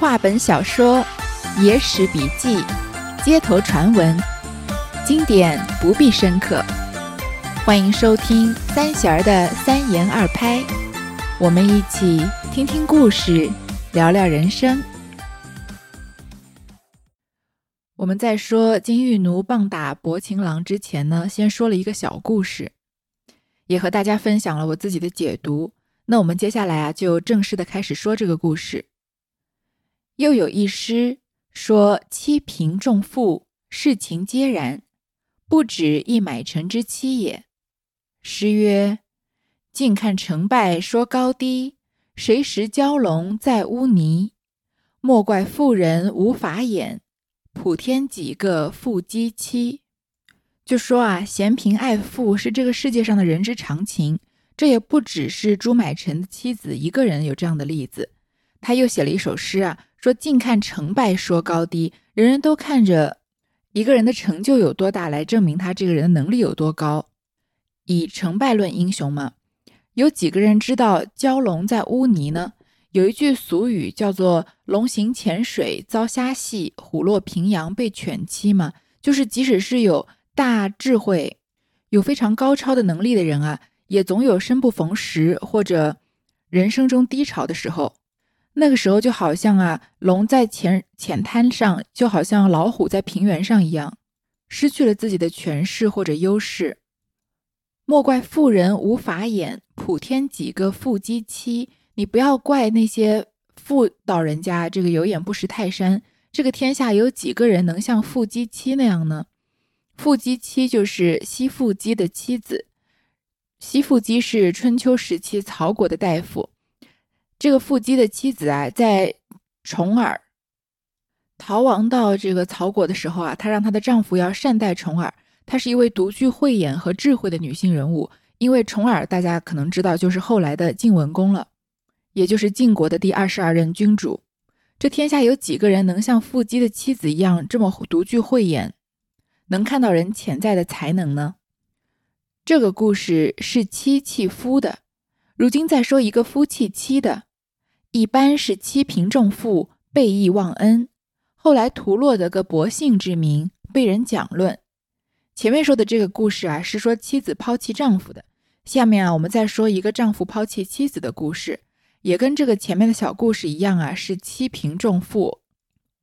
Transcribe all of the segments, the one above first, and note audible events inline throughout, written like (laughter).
话本小说、野史笔记、街头传闻，经典不必深刻。欢迎收听三弦儿的三言二拍，我们一起听听故事，聊聊人生。我们在说金玉奴棒打薄情郎之前呢，先说了一个小故事，也和大家分享了我自己的解读。那我们接下来啊，就正式的开始说这个故事。又有一诗说：“妻贫重富，世情皆然，不止一买臣之妻也。”诗曰：“近看成败说高低，谁识蛟龙在污泥？莫怪妇人无法眼。”普天几个富鸡妻，就说啊，嫌贫爱富是这个世界上的人之常情。这也不只是朱买臣的妻子一个人有这样的例子。他又写了一首诗啊，说近看成败说高低，人人都看着一个人的成就有多大来证明他这个人的能力有多高，以成败论英雄嘛。有几个人知道蛟龙在污泥呢？有一句俗语叫做“龙行浅水遭虾戏，虎落平阳被犬欺”嘛，就是即使是有大智慧、有非常高超的能力的人啊，也总有生不逢时或者人生中低潮的时候。那个时候就好像啊，龙在浅浅滩上，就好像老虎在平原上一样，失去了自己的权势或者优势。莫怪妇人无法眼，普天几个妇鸡妻。你不要怪那些妇道人家，这个有眼不识泰山。这个天下有几个人能像傅姬妻那样呢？傅姬妻就是西傅姬的妻子。西傅姬是春秋时期曹国的大夫。这个傅姬的妻子啊，在重耳逃亡到这个曹国的时候啊，她让她的丈夫要善待重耳。她是一位独具慧眼和智慧的女性人物。因为重耳大家可能知道，就是后来的晋文公了。也就是晋国的第二十二任君主，这天下有几个人能像傅姬的妻子一样这么独具慧眼，能看到人潜在的才能呢？这个故事是妻弃夫的，如今再说一个夫弃妻的，一般是妻贫重富，背义忘恩，后来徒落得个薄幸之名，被人讲论。前面说的这个故事啊，是说妻子抛弃丈夫的，下面啊，我们再说一个丈夫抛弃妻子的故事。也跟这个前面的小故事一样啊，是妻贫重富、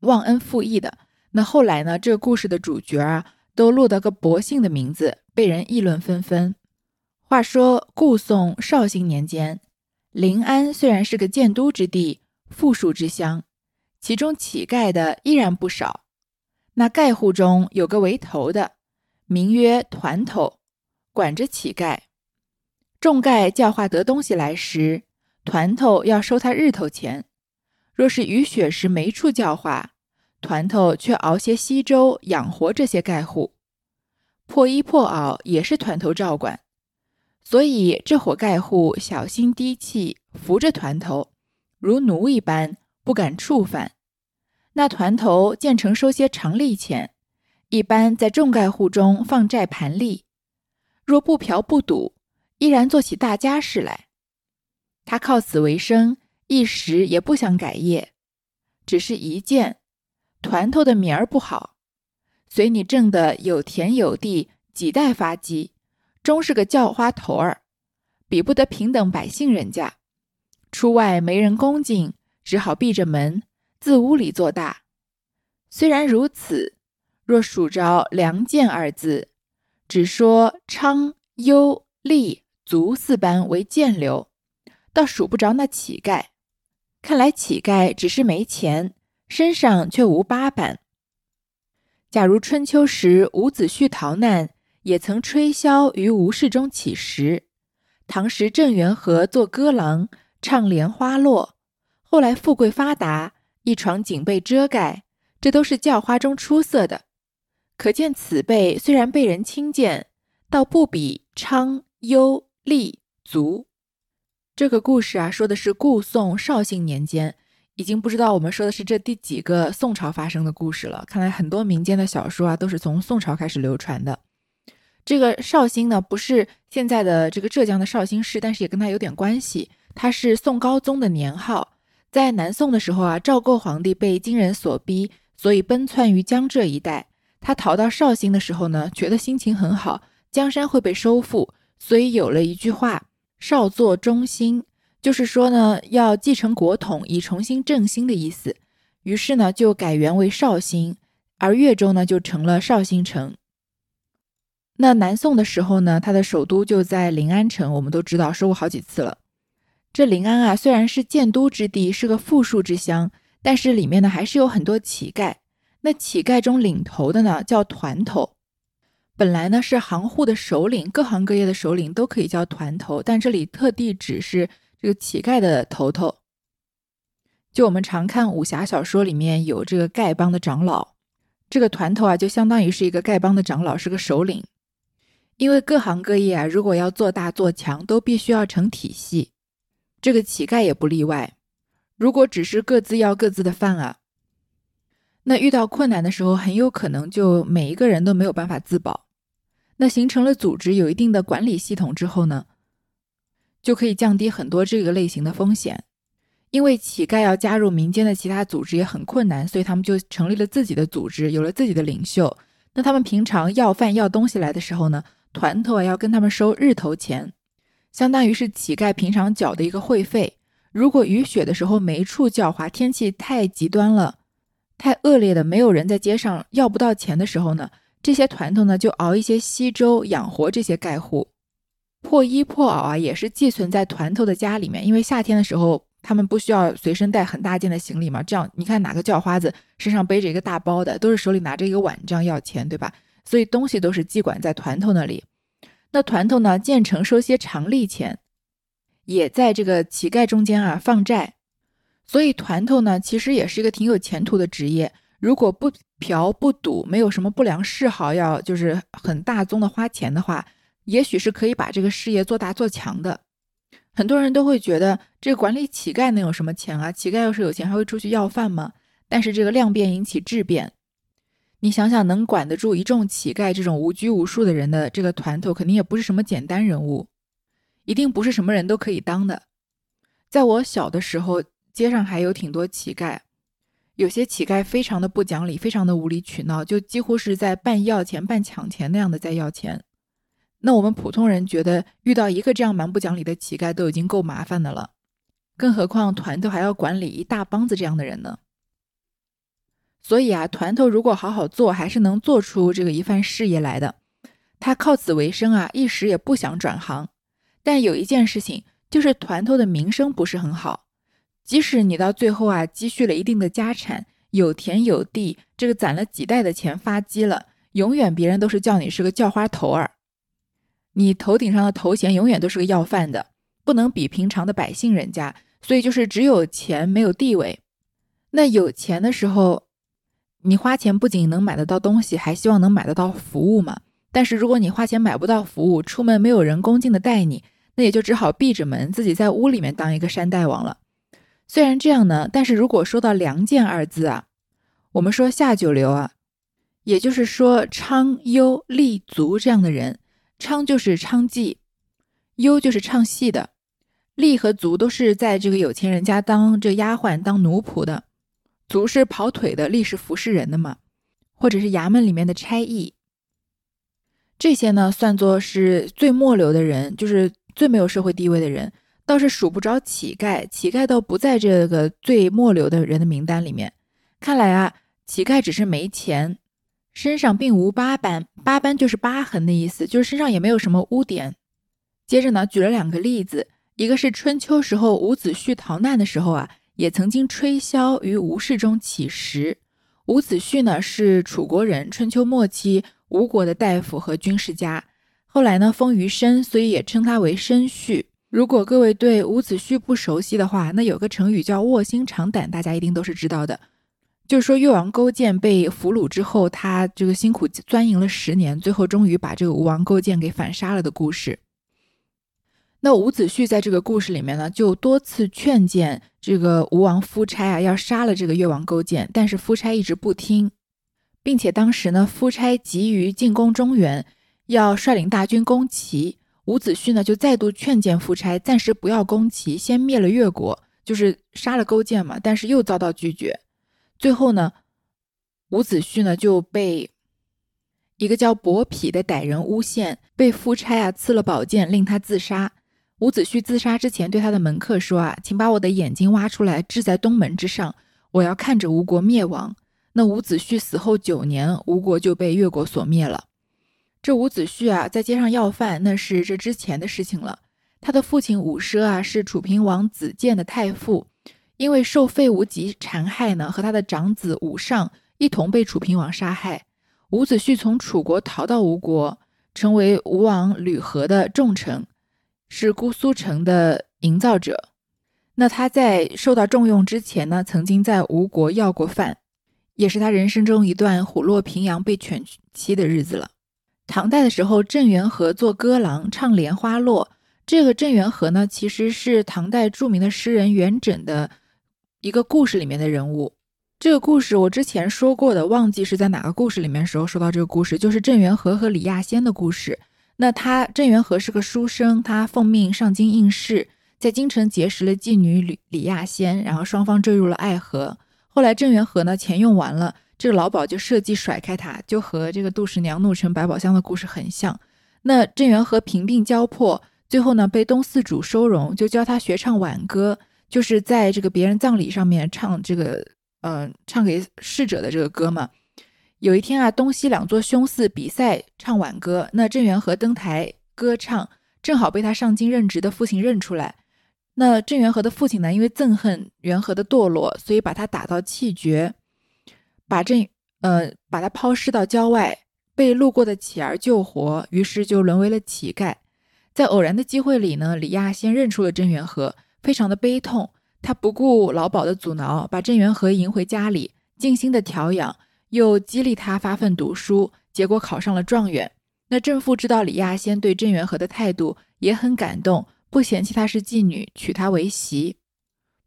忘恩负义的。那后来呢，这个故事的主角啊，都落得个薄幸的名字，被人议论纷纷。话说，故宋绍兴年间，临安虽然是个建都之地、富庶之乡，其中乞丐的依然不少。那丐户中有个为头的，名曰团头，管着乞丐。众丐教化得东西来时，团头要收他日头钱，若是雨雪时没处教化，团头却熬些稀粥养活这些丐户，破衣破袄也是团头照管，所以这伙丐户小心低气，扶着团头，如奴一般，不敢触犯。那团头见成收些常利钱，一般在众丐户中放债盘利，若不嫖不赌，依然做起大家事来。他靠此为生，一时也不想改业，只是一见团头的名儿不好，随你挣的有田有地，几代发迹，终是个叫花头儿，比不得平等百姓人家。出外没人恭敬，只好闭着门，自屋里做大。虽然如此，若数着“良贱”二字，只说昌、优、利、足四般为贱流。倒数不着那乞丐，看来乞丐只是没钱，身上却无八板。假如春秋时伍子胥逃难，也曾吹箫于吴氏中乞食；唐时郑元和做歌郎，唱莲花落。后来富贵发达，一床锦被遮盖，这都是叫花中出色的。可见此辈虽然被人轻贱，倒不比昌、优、利、足。这个故事啊，说的是故宋绍兴年间，已经不知道我们说的是这第几个宋朝发生的故事了。看来很多民间的小说啊，都是从宋朝开始流传的。这个绍兴呢，不是现在的这个浙江的绍兴市，但是也跟它有点关系。它是宋高宗的年号，在南宋的时候啊，赵构皇帝被金人所逼，所以奔窜于江浙一带。他逃到绍兴的时候呢，觉得心情很好，江山会被收复，所以有了一句话：“少作中兴”，就是说呢，要继承国统，以重新振兴的意思。于是呢，就改元为绍兴，而越州呢，就成了绍兴城。那南宋的时候呢，它的首都就在临安城，我们都知道说过好几次了。这临安啊，虽然是建都之地，是个富庶之乡，但是里面呢，还是有很多乞丐。那乞丐中领头的呢，叫团头。本来呢是行户的首领，各行各业的首领都可以叫团头，但这里特地指是这个乞丐的头头。就我们常看武侠小说里面有这个丐帮的长老，这个团头啊，就相当于是一个丐帮的长老，是个首领。因为各行各业啊，如果要做大做强，都必须要成体系，这个乞丐也不例外。如果只是各自要各自的饭啊。那遇到困难的时候，很有可能就每一个人都没有办法自保。那形成了组织，有一定的管理系统之后呢，就可以降低很多这个类型的风险。因为乞丐要加入民间的其他组织也很困难，所以他们就成立了自己的组织，有了自己的领袖。那他们平常要饭要东西来的时候呢，团头啊要跟他们收日头钱，相当于是乞丐平常缴的一个会费。如果雨雪的时候没处叫花，天气太极端了。太恶劣的，没有人在街上要不到钱的时候呢，这些团头呢就熬一些稀粥养活这些丐户。破衣破袄啊，也是寄存在团头的家里面，因为夏天的时候他们不需要随身带很大件的行李嘛。这样你看哪个叫花子身上背着一个大包的，都是手里拿着一个碗这样要钱，对吧？所以东西都是寄管在团头那里。那团头呢，建成收些常利钱，也在这个乞丐中间啊放债。所以团头呢，其实也是一个挺有前途的职业。如果不嫖不赌，没有什么不良嗜好，要就是很大宗的花钱的话，也许是可以把这个事业做大做强的。很多人都会觉得，这个管理乞丐能有什么钱啊？乞丐要是有钱，还会出去要饭吗？但是这个量变引起质变，你想想，能管得住一众乞丐这种无拘无束的人的这个团头，肯定也不是什么简单人物，一定不是什么人都可以当的。在我小的时候。街上还有挺多乞丐，有些乞丐非常的不讲理，非常的无理取闹，就几乎是在半要钱半抢钱那样的在要钱。那我们普通人觉得遇到一个这样蛮不讲理的乞丐都已经够麻烦的了，更何况团头还要管理一大帮子这样的人呢？所以啊，团头如果好好做，还是能做出这个一番事业来的。他靠此为生啊，一时也不想转行。但有一件事情，就是团头的名声不是很好。即使你到最后啊，积蓄了一定的家产，有田有地，这个攒了几代的钱发迹了，永远别人都是叫你是个叫花头儿，你头顶上的头衔永远都是个要饭的，不能比平常的百姓人家，所以就是只有钱没有地位。那有钱的时候，你花钱不仅能买得到东西，还希望能买得到服务嘛。但是如果你花钱买不到服务，出门没有人恭敬的待你，那也就只好闭着门，自己在屋里面当一个山大王了。虽然这样呢，但是如果说到“良贱”二字啊，我们说下九流啊，也就是说娼优丽足这样的人，娼就是娼妓，优就是唱戏的，丽和足都是在这个有钱人家当这丫鬟、当奴仆的，足是跑腿的，丽是服侍人的嘛，或者是衙门里面的差役，这些呢算作是最末流的人，就是最没有社会地位的人。倒是数不着乞丐，乞丐倒不在这个最末流的人的名单里面。看来啊，乞丐只是没钱，身上并无疤斑，疤斑就是疤痕的意思，就是身上也没有什么污点。接着呢，举了两个例子，一个是春秋时候伍子胥逃难的时候啊，也曾经吹箫于吴氏中乞食。伍子胥呢是楚国人，春秋末期吴国的大夫和军事家，后来呢封于申，所以也称他为申胥。如果各位对伍子胥不熟悉的话，那有个成语叫卧薪尝胆，大家一定都是知道的。就是说越王勾践被俘虏之后，他这个辛苦钻营了十年，最后终于把这个吴王勾践给反杀了的故事。那伍子胥在这个故事里面呢，就多次劝谏这个吴王夫差啊，要杀了这个越王勾践，但是夫差一直不听，并且当时呢，夫差急于进攻中原，要率领大军攻齐。伍子胥呢，就再度劝谏夫差，暂时不要攻齐，先灭了越国，就是杀了勾践嘛，但是又遭到拒绝。最后呢，伍子胥呢就被一个叫伯嚭的歹人诬陷，被夫差啊赐了宝剑，令他自杀。伍子胥自杀之前，对他的门客说：“啊，请把我的眼睛挖出来，置在东门之上，我要看着吴国灭亡。”那伍子胥死后九年，吴国就被越国所灭了。这伍子胥啊，在街上要饭，那是这之前的事情了。他的父亲伍奢啊，是楚平王子建的太傅，因为受废无极残害呢，和他的长子伍尚一同被楚平王杀害。伍子胥从楚国逃到吴国，成为吴王吕和的重臣。是姑苏城的营造者。那他在受到重用之前呢，曾经在吴国要过饭，也是他人生中一段虎落平阳被犬欺的日子了。唐代的时候，郑元和做歌郎唱《莲花落》。这个郑元和呢，其实是唐代著名的诗人元稹的一个故事里面的人物。这个故事我之前说过的，忘记是在哪个故事里面时候说到这个故事，就是郑元和和李亚仙的故事。那他郑元和是个书生，他奉命上京应试，在京城结识了妓女李李亚仙，然后双方坠入了爱河。后来郑元和呢钱用完了，这个老鸨就设计甩开他，就和这个杜十娘怒沉百宝箱的故事很像。那郑元和贫病交迫，最后呢被东四主收容，就教他学唱挽歌，就是在这个别人葬礼上面唱这个，呃，唱给逝者的这个歌嘛。有一天啊，东西两座凶寺比赛唱挽歌，那郑元和登台歌唱，正好被他上京任职的父亲认出来。那郑元和的父亲呢，因为憎恨元和的堕落，所以把他打到气绝，把郑呃把他抛尸到郊外，被路过的乞儿救活，于是就沦为了乞丐。在偶然的机会里呢，李亚先认出了郑元和，非常的悲痛，他不顾老鸨的阻挠，把郑元和迎回家里，尽心的调养。又激励他发奋读书，结果考上了状元。那郑父知道李亚仙对郑元和的态度，也很感动，不嫌弃她是妓女，娶她为媳。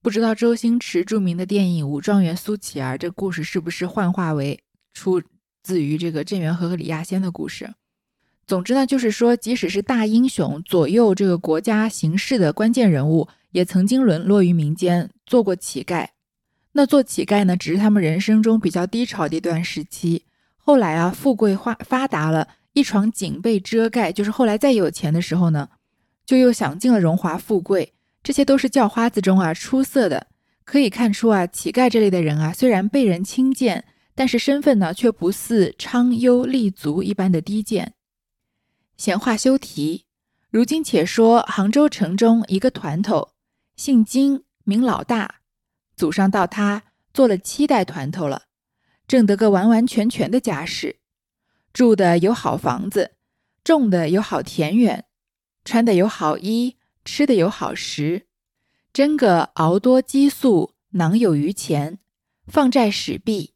不知道周星驰著名的电影《武状元苏乞儿》这故事是不是幻化为出自于这个郑元和和李亚仙的故事？总之呢，就是说，即使是大英雄，左右这个国家形势的关键人物，也曾经沦落于民间，做过乞丐。那做乞丐呢，只是他们人生中比较低潮的一段时期。后来啊，富贵发发达了，一床锦被遮盖，就是后来再有钱的时候呢，就又享尽了荣华富贵。这些都是叫花子中啊出色的，可以看出啊，乞丐这类的人啊，虽然被人轻贱，但是身份呢，却不似昌优立足一般的低贱。闲话休提，如今且说杭州城中一个团头，姓金，名老大。祖上到他做了七代团头了，挣得个完完全全的家世，住的有好房子，种的有好田园，穿的有好衣，吃的有好食，真个熬多积粟，囊有余钱，放债使币，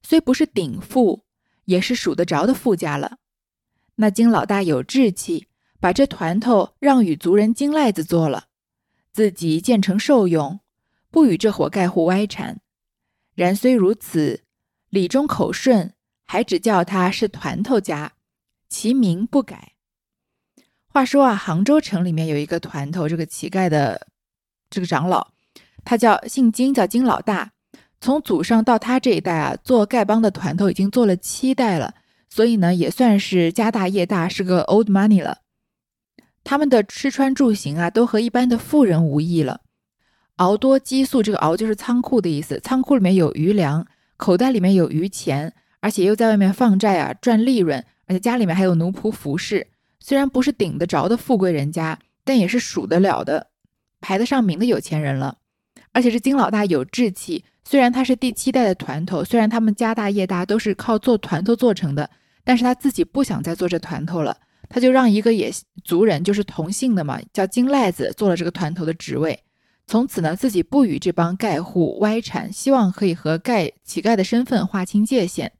虽不是顶富，也是数得着的富家了。那金老大有志气，把这团头让与族人金赖子做了，自己建成受用。不与这伙盖户歪缠，然虽如此，李中口顺，还只叫他是团头家，其名不改。话说啊，杭州城里面有一个团头，这个乞丐的这个长老，他叫姓金，叫金老大。从祖上到他这一代啊，做丐帮的团头已经做了七代了，所以呢，也算是家大业大，是个 old money 了。他们的吃穿住行啊，都和一般的富人无异了。熬多激素，这个熬就是仓库的意思。仓库里面有余粮，口袋里面有余钱，而且又在外面放债啊，赚利润。而且家里面还有奴仆服侍。虽然不是顶得着的富贵人家，但也是数得了的、排得上名的有钱人了。而且这金老大有志气，虽然他是第七代的团头，虽然他们家大业大都是靠做团头做成的，但是他自己不想再做这团头了，他就让一个也族人，就是同姓的嘛，叫金赖子，做了这个团头的职位。从此呢，自己不与这帮丐户歪缠，希望可以和丐乞丐的身份划清界限。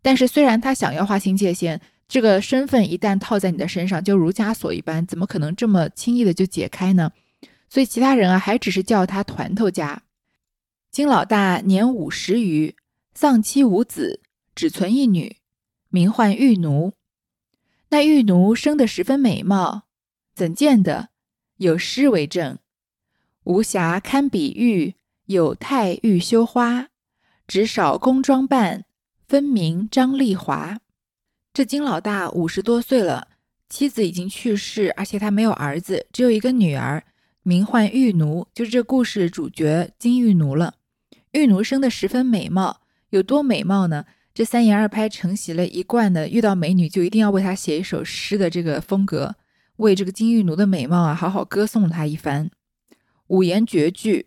但是，虽然他想要划清界限，这个身份一旦套在你的身上，就如枷锁一般，怎么可能这么轻易的就解开呢？所以，其他人啊，还只是叫他团头家。金老大年五十余，丧妻无子，只存一女，名唤玉奴。那玉奴生得十分美貌，怎见得？有诗为证。无暇堪比喻，有态欲羞花。只少宫装扮，分明张丽华。这金老大五十多岁了，妻子已经去世，而且他没有儿子，只有一个女儿，名唤玉奴，就是这故事主角金玉奴了。玉奴生的十分美貌，有多美貌呢？这三言二拍承袭了一贯的遇到美女就一定要为她写一首诗的这个风格，为这个金玉奴的美貌啊好好歌颂她一番。五言绝句，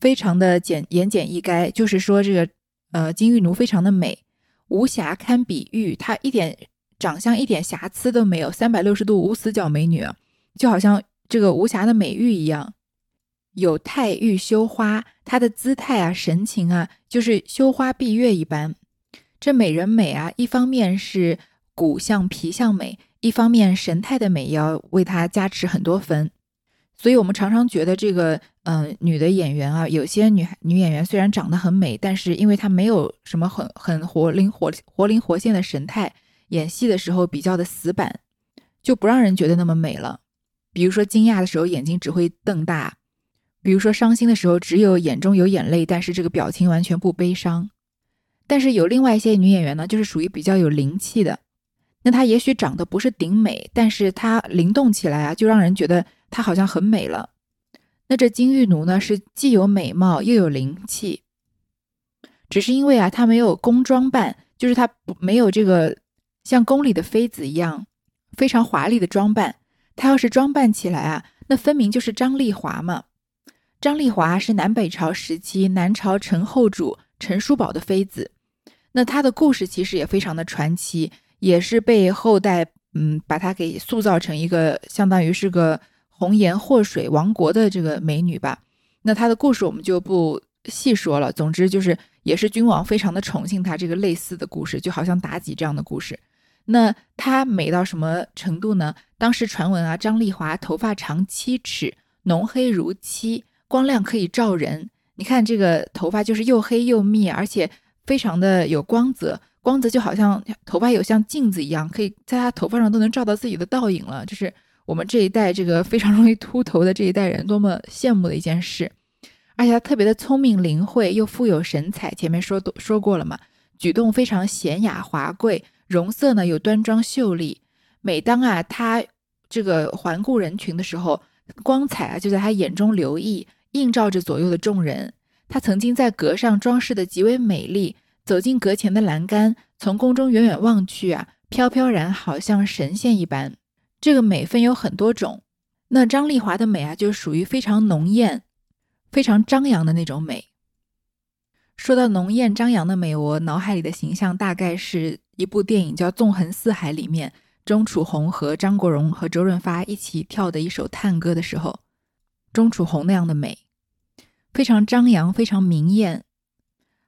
非常的简言简意赅，就是说这个呃金玉奴非常的美。无瑕堪比喻，她一点长相一点瑕疵都没有，三百六十度无死角美女，就好像这个无瑕的美玉一样。有态欲羞花，她的姿态啊、神情啊，就是羞花闭月一般。这美人美啊，一方面是骨相皮相美，一方面神态的美要为她加持很多分。所以，我们常常觉得这个，嗯，女的演员啊，有些女女演员虽然长得很美，但是因为她没有什么很很活灵活活灵活现的神态，演戏的时候比较的死板，就不让人觉得那么美了。比如说惊讶的时候眼睛只会瞪大，比如说伤心的时候只有眼中有眼泪，但是这个表情完全不悲伤。但是有另外一些女演员呢，就是属于比较有灵气的，那她也许长得不是顶美，但是她灵动起来啊，就让人觉得。她好像很美了，那这金玉奴呢？是既有美貌又有灵气，只是因为啊，她没有宫装扮，就是她没有这个像宫里的妃子一样非常华丽的装扮。她要是装扮起来啊，那分明就是张丽华嘛。张丽华是南北朝时期南朝陈后主陈叔宝的妃子，那她的故事其实也非常的传奇，也是被后代嗯把她给塑造成一个相当于是个。红颜祸水王国的这个美女吧，那她的故事我们就不细说了。总之就是也是君王非常的宠幸她，这个类似的故事，就好像妲己这样的故事。那她美到什么程度呢？当时传闻啊，张丽华头发长七尺，浓黑如漆，光亮可以照人。你看这个头发就是又黑又密，而且非常的有光泽，光泽就好像头发有像镜子一样，可以在她头发上都能照到自己的倒影了，就是。我们这一代这个非常容易秃头的这一代人，多么羡慕的一件事！而且他特别的聪明灵慧，又富有神采。前面说都说过了嘛，举动非常娴雅华贵，容色呢又端庄秀丽。每当啊他这个环顾人群的时候，光彩啊就在他眼中流溢，映照着左右的众人。他曾经在阁上装饰的极为美丽，走进阁前的栏杆，从宫中远远望去啊，飘飘然好像神仙一般。这个美分有很多种，那张丽华的美啊，就属于非常浓艳、非常张扬的那种美。说到浓艳张扬的美，我脑海里的形象大概是一部电影叫《纵横四海》里面钟楚红和张国荣和周润发一起跳的一首探歌的时候，钟楚红那样的美，非常张扬、非常明艳，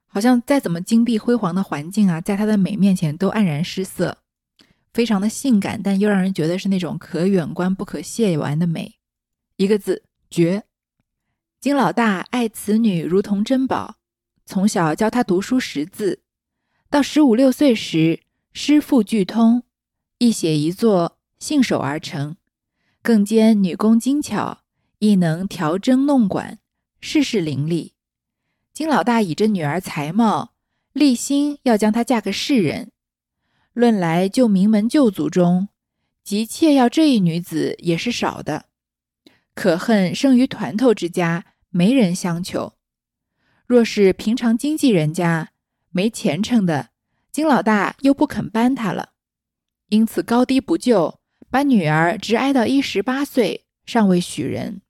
好像再怎么金碧辉煌的环境啊，在她的美面前都黯然失色。非常的性感，但又让人觉得是那种可远观不可亵玩的美。一个字绝。金老大爱此女如同珍宝，从小教她读书识字，到十五六岁时诗赋俱通，一写一作信手而成。更兼女工精巧，亦能调针弄管，事事伶俐。金老大倚着女儿才貌，立心要将她嫁给世人。论来，就名门旧族中，急切要这一女子也是少的。可恨生于团头之家，没人相求。若是平常经济人家，没前程的，金老大又不肯搬他了。因此高低不就，把女儿直挨到一十八岁，尚未许人。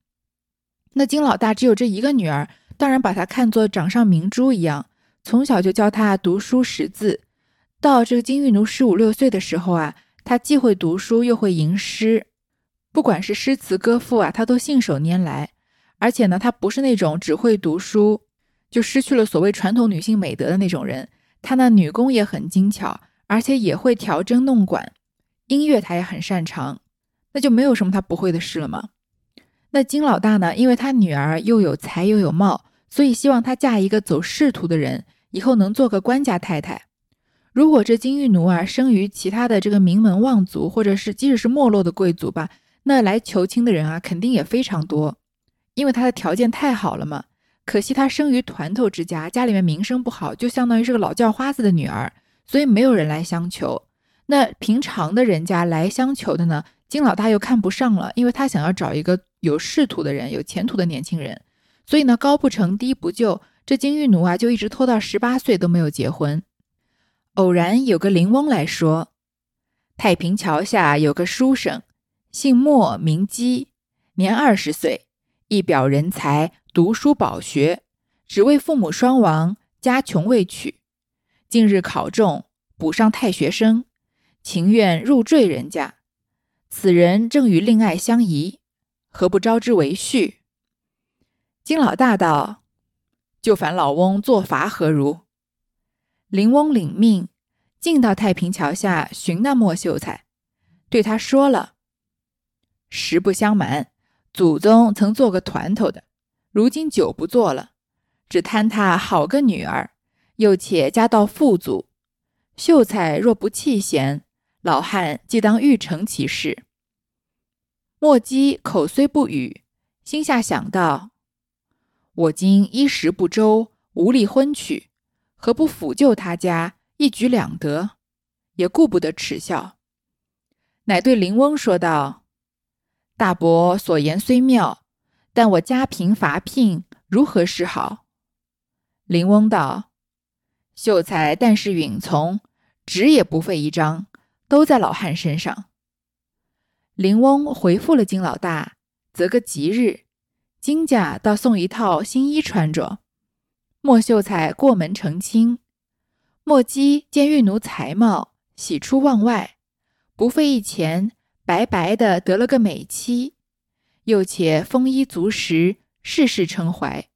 那金老大只有这一个女儿，当然把她看作掌上明珠一样，从小就教她读书识字。到这个金玉奴十五六岁的时候啊，他既会读书又会吟诗，不管是诗词歌赋啊，他都信手拈来。而且呢，他不是那种只会读书就失去了所谓传统女性美德的那种人。他那女工也很精巧，而且也会调针弄管，音乐他也很擅长，那就没有什么他不会的事了吗？那金老大呢，因为他女儿又有才又有貌，所以希望她嫁一个走仕途的人，以后能做个官家太太。如果这金玉奴啊生于其他的这个名门望族，或者是即使是没落的贵族吧，那来求亲的人啊肯定也非常多，因为他的条件太好了嘛。可惜他生于团头之家，家里面名声不好，就相当于是个老叫花子的女儿，所以没有人来相求。那平常的人家来相求的呢，金老大又看不上了，因为他想要找一个有仕途的人、有前途的年轻人。所以呢，高不成低不就，这金玉奴啊，就一直拖到十八岁都没有结婚。偶然有个灵翁来说，太平桥下有个书生，姓莫名基，年二十岁，一表人才，读书饱学，只为父母双亡，家穷未娶。近日考中，补上太学生，情愿入赘人家。此人正与令爱相宜，何不招之为婿？金老大道：“就烦老翁作罚何如？”林翁领命，进到太平桥下寻那莫秀才，对他说了：“实不相瞒，祖宗曾做个团头的，如今久不做了，只贪他好个女儿，又且家道富足。秀才若不弃贤，老汉即当欲成其事。”莫姬口虽不语，心下想到。我今衣食不周，无力婚娶，何不抚救他家，一举两得，也顾不得耻笑。乃对林翁说道：“大伯所言虽妙，但我家贫乏聘，如何是好？”林翁道：“秀才但是允从，纸也不费一张，都在老汉身上。”林翁回复了金老大，择个吉日。金家倒送一套新衣穿着，莫秀才过门成亲。莫姬见玉奴才貌，喜出望外，不费一钱，白白的得了个美妻，又且丰衣足食，事事称怀。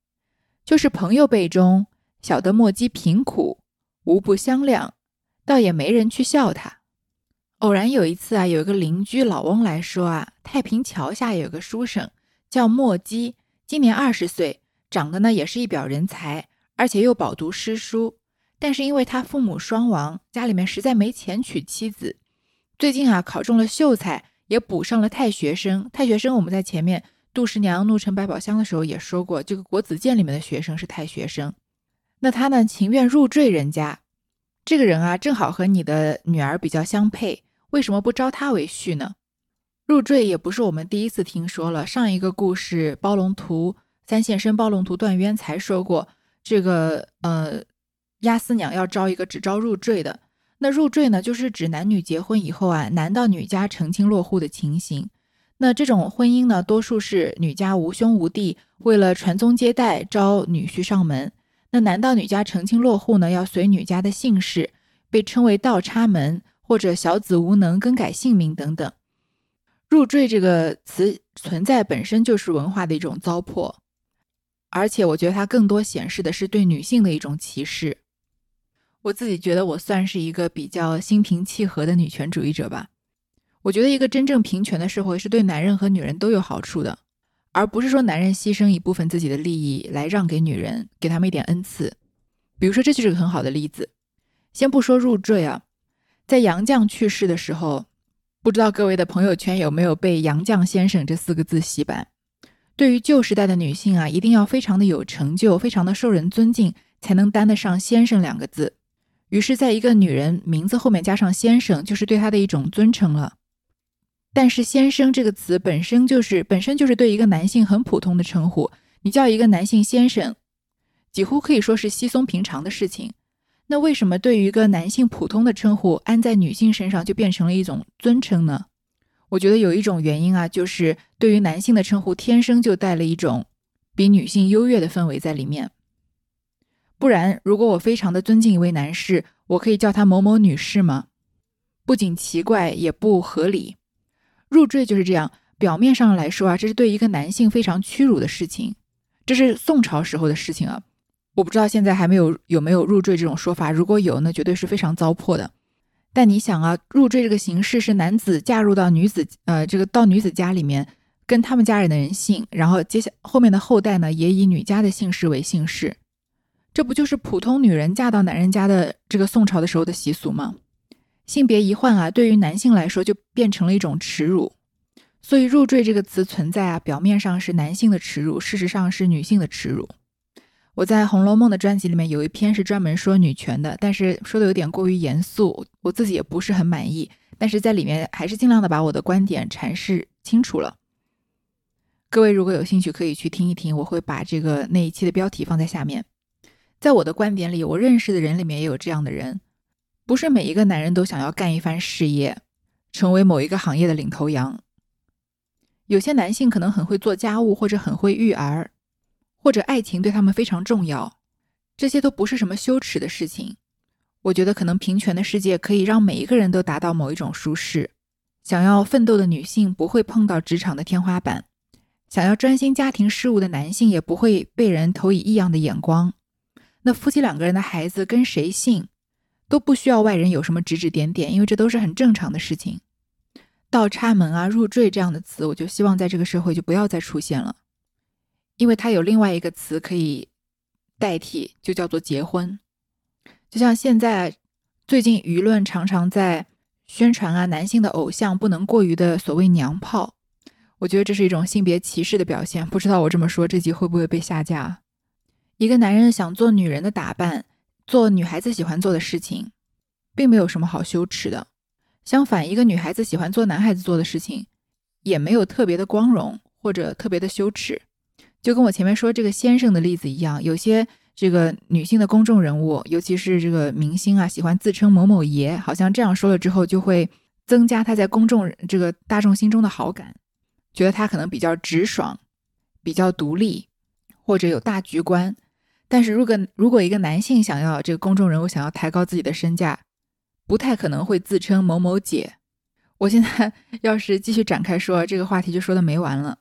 就是朋友辈中晓得莫姬贫苦，无不相谅，倒也没人去笑他。偶然有一次啊，有一个邻居老翁来说啊，太平桥下有个书生叫莫姬。今年二十岁，长得呢也是一表人才，而且又饱读诗书。但是因为他父母双亡，家里面实在没钱娶妻子。最近啊，考中了秀才，也补上了太学生。太学生，我们在前面杜十娘怒沉百宝箱的时候也说过，这个国子监里面的学生是太学生。那他呢，情愿入赘人家。这个人啊，正好和你的女儿比较相配，为什么不招他为婿呢？入赘也不是我们第一次听说了。上一个故事《包龙图》三现身，包龙图断渊才说过，这个呃，押司娘要招一个只招入赘的。那入赘呢，就是指男女结婚以后啊，男到女家成亲落户的情形。那这种婚姻呢，多数是女家无兄无弟，为了传宗接代，招女婿上门。那男到女家成亲落户呢，要随女家的姓氏，被称为倒插门或者小子无能更改姓名等等。入赘这个词存在本身就是文化的一种糟粕，而且我觉得它更多显示的是对女性的一种歧视。我自己觉得我算是一个比较心平气和的女权主义者吧。我觉得一个真正平权的社会是对男人和女人都有好处的，而不是说男人牺牲一部分自己的利益来让给女人，给他们一点恩赐。比如说，这就是个很好的例子。先不说入赘啊，在杨绛去世的时候。不知道各位的朋友圈有没有被“杨绛先生”这四个字洗版？对于旧时代的女性啊，一定要非常的有成就，非常的受人尊敬，才能担得上“先生”两个字。于是，在一个女人名字后面加上“先生”，就是对她的一种尊称了。但是，“先生”这个词本身就是本身就是对一个男性很普通的称呼，你叫一个男性先生，几乎可以说是稀松平常的事情。那为什么对于一个男性普通的称呼安在女性身上就变成了一种尊称呢？我觉得有一种原因啊，就是对于男性的称呼天生就带了一种比女性优越的氛围在里面。不然，如果我非常的尊敬一位男士，我可以叫他某某女士吗？不仅奇怪，也不合理。入赘就是这样，表面上来说啊，这是对一个男性非常屈辱的事情，这是宋朝时候的事情啊。我不知道现在还没有有没有入赘这种说法，如果有，那绝对是非常糟粕的。但你想啊，入赘这个形式是男子嫁入到女子，呃，这个到女子家里面，跟他们家人的人姓，然后接下后面的后代呢，也以女家的姓氏为姓氏，这不就是普通女人嫁到男人家的这个宋朝的时候的习俗吗？性别一换啊，对于男性来说就变成了一种耻辱。所以“入赘”这个词存在啊，表面上是男性的耻辱，事实上是女性的耻辱。我在《红楼梦》的专辑里面有一篇是专门说女权的，但是说的有点过于严肃，我自己也不是很满意。但是在里面还是尽量的把我的观点阐释清楚了。各位如果有兴趣，可以去听一听，我会把这个那一期的标题放在下面。在我的观点里，我认识的人里面也有这样的人，不是每一个男人都想要干一番事业，成为某一个行业的领头羊。有些男性可能很会做家务，或者很会育儿，或者爱情对他们非常重要，这些都不是什么羞耻的事情。我觉得可能平权的世界可以让每一个人都达到某一种舒适。想要奋斗的女性不会碰到职场的天花板，想要专心家庭事务的男性也不会被人投以异样的眼光。那夫妻两个人的孩子跟谁姓，都不需要外人有什么指指点点，因为这都是很正常的事情。倒插门啊、入赘这样的词，我就希望在这个社会就不要再出现了，因为它有另外一个词可以代替，就叫做结婚。就像现在最近舆论常常在宣传啊，男性的偶像不能过于的所谓娘炮，我觉得这是一种性别歧视的表现。不知道我这么说这集会不会被下架？一个男人想做女人的打扮，做女孩子喜欢做的事情，并没有什么好羞耻的。相反，一个女孩子喜欢做男孩子做的事情，也没有特别的光荣或者特别的羞耻。就跟我前面说这个先生的例子一样，有些这个女性的公众人物，尤其是这个明星啊，喜欢自称某某爷，好像这样说了之后，就会增加他在公众这个大众心中的好感，觉得他可能比较直爽、比较独立，或者有大局观。但是如果如果一个男性想要这个公众人物想要抬高自己的身价，不太可能会自称某某姐。我现在 (laughs) 要是继续展开说这个话题，就说的没完了。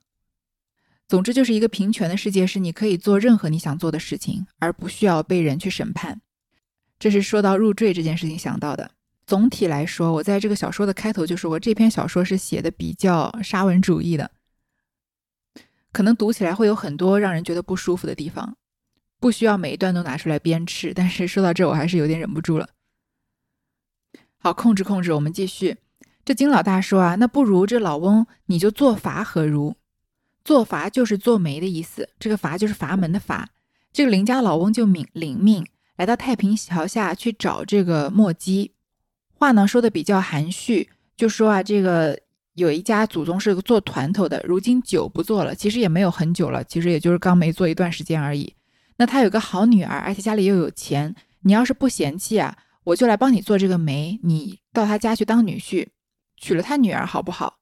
总之，就是一个平权的世界，是你可以做任何你想做的事情，而不需要被人去审判。这是说到入赘这件事情想到的。总体来说，我在这个小说的开头就说过，这篇小说是写的比较沙文主义的，可能读起来会有很多让人觉得不舒服的地方，不需要每一段都拿出来鞭笞。但是说到这，我还是有点忍不住了。好，控制控制，我们继续。这金老大说啊，那不如这老翁你就做法何如？做阀就是做媒的意思，这个阀就是阀门的阀。这个邻家老翁就领领命来到太平桥下去找这个墨姬。话呢说的比较含蓄，就说啊，这个有一家祖宗是做团头的，如今酒不做了，其实也没有很久了，其实也就是刚没做一段时间而已。那他有个好女儿，而且家里又有钱，你要是不嫌弃啊。我就来帮你做这个媒，你到他家去当女婿，娶了他女儿好不好？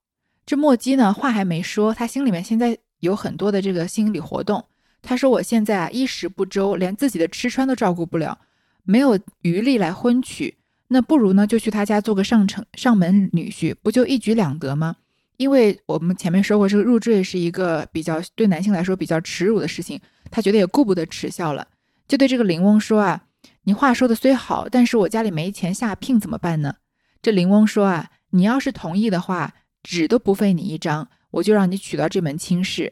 这墨姬呢，话还没说，他心里面现在有很多的这个心理活动。他说：“我现在啊，衣食不周，连自己的吃穿都照顾不了，没有余力来婚娶。那不如呢，就去他家做个上城上门女婿，不就一举两得吗？因为我们前面说过，这个入赘是一个比较对男性来说比较耻辱的事情，他觉得也顾不得耻笑了，就对这个林翁说啊。”你话说的虽好，但是我家里没钱下聘怎么办呢？这林翁说啊，你要是同意的话，纸都不费你一张，我就让你娶到这门亲事。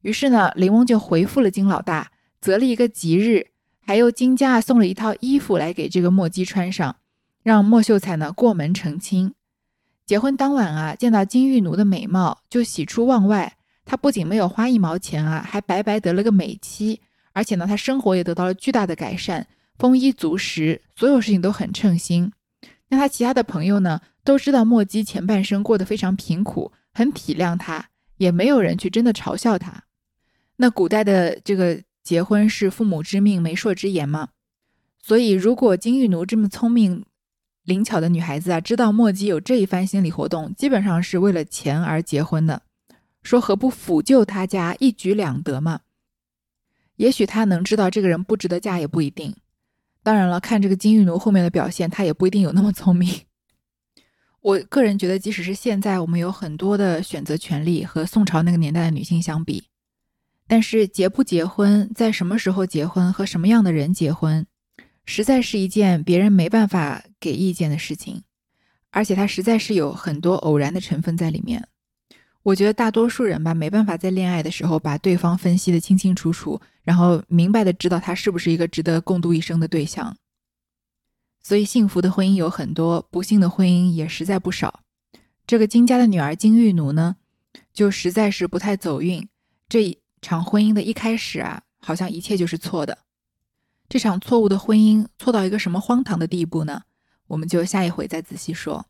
于是呢，林翁就回复了金老大，择了一个吉日，还由金家送了一套衣服来给这个莫姬穿上，让莫秀才呢过门成亲。结婚当晚啊，见到金玉奴的美貌，就喜出望外。他不仅没有花一毛钱啊，还白白得了个美妻，而且呢，他生活也得到了巨大的改善。丰衣足食，所有事情都很称心。那他其他的朋友呢，都知道墨姬前半生过得非常贫苦，很体谅他，也没有人去真的嘲笑他。那古代的这个结婚是父母之命、媒妁之言嘛，所以如果金玉奴这么聪明灵巧的女孩子啊，知道墨姬有这一番心理活动，基本上是为了钱而结婚的，说何不抚救他家，一举两得嘛？也许他能知道这个人不值得嫁，也不一定。当然了，看这个金玉奴后面的表现，他也不一定有那么聪明。我个人觉得，即使是现在，我们有很多的选择权利和宋朝那个年代的女性相比，但是结不结婚，在什么时候结婚，和什么样的人结婚，实在是一件别人没办法给意见的事情，而且它实在是有很多偶然的成分在里面。我觉得大多数人吧，没办法在恋爱的时候把对方分析的清清楚楚，然后明白的知道他是不是一个值得共度一生的对象。所以幸福的婚姻有很多，不幸的婚姻也实在不少。这个金家的女儿金玉奴呢，就实在是不太走运。这一场婚姻的一开始啊，好像一切就是错的。这场错误的婚姻错到一个什么荒唐的地步呢？我们就下一回再仔细说。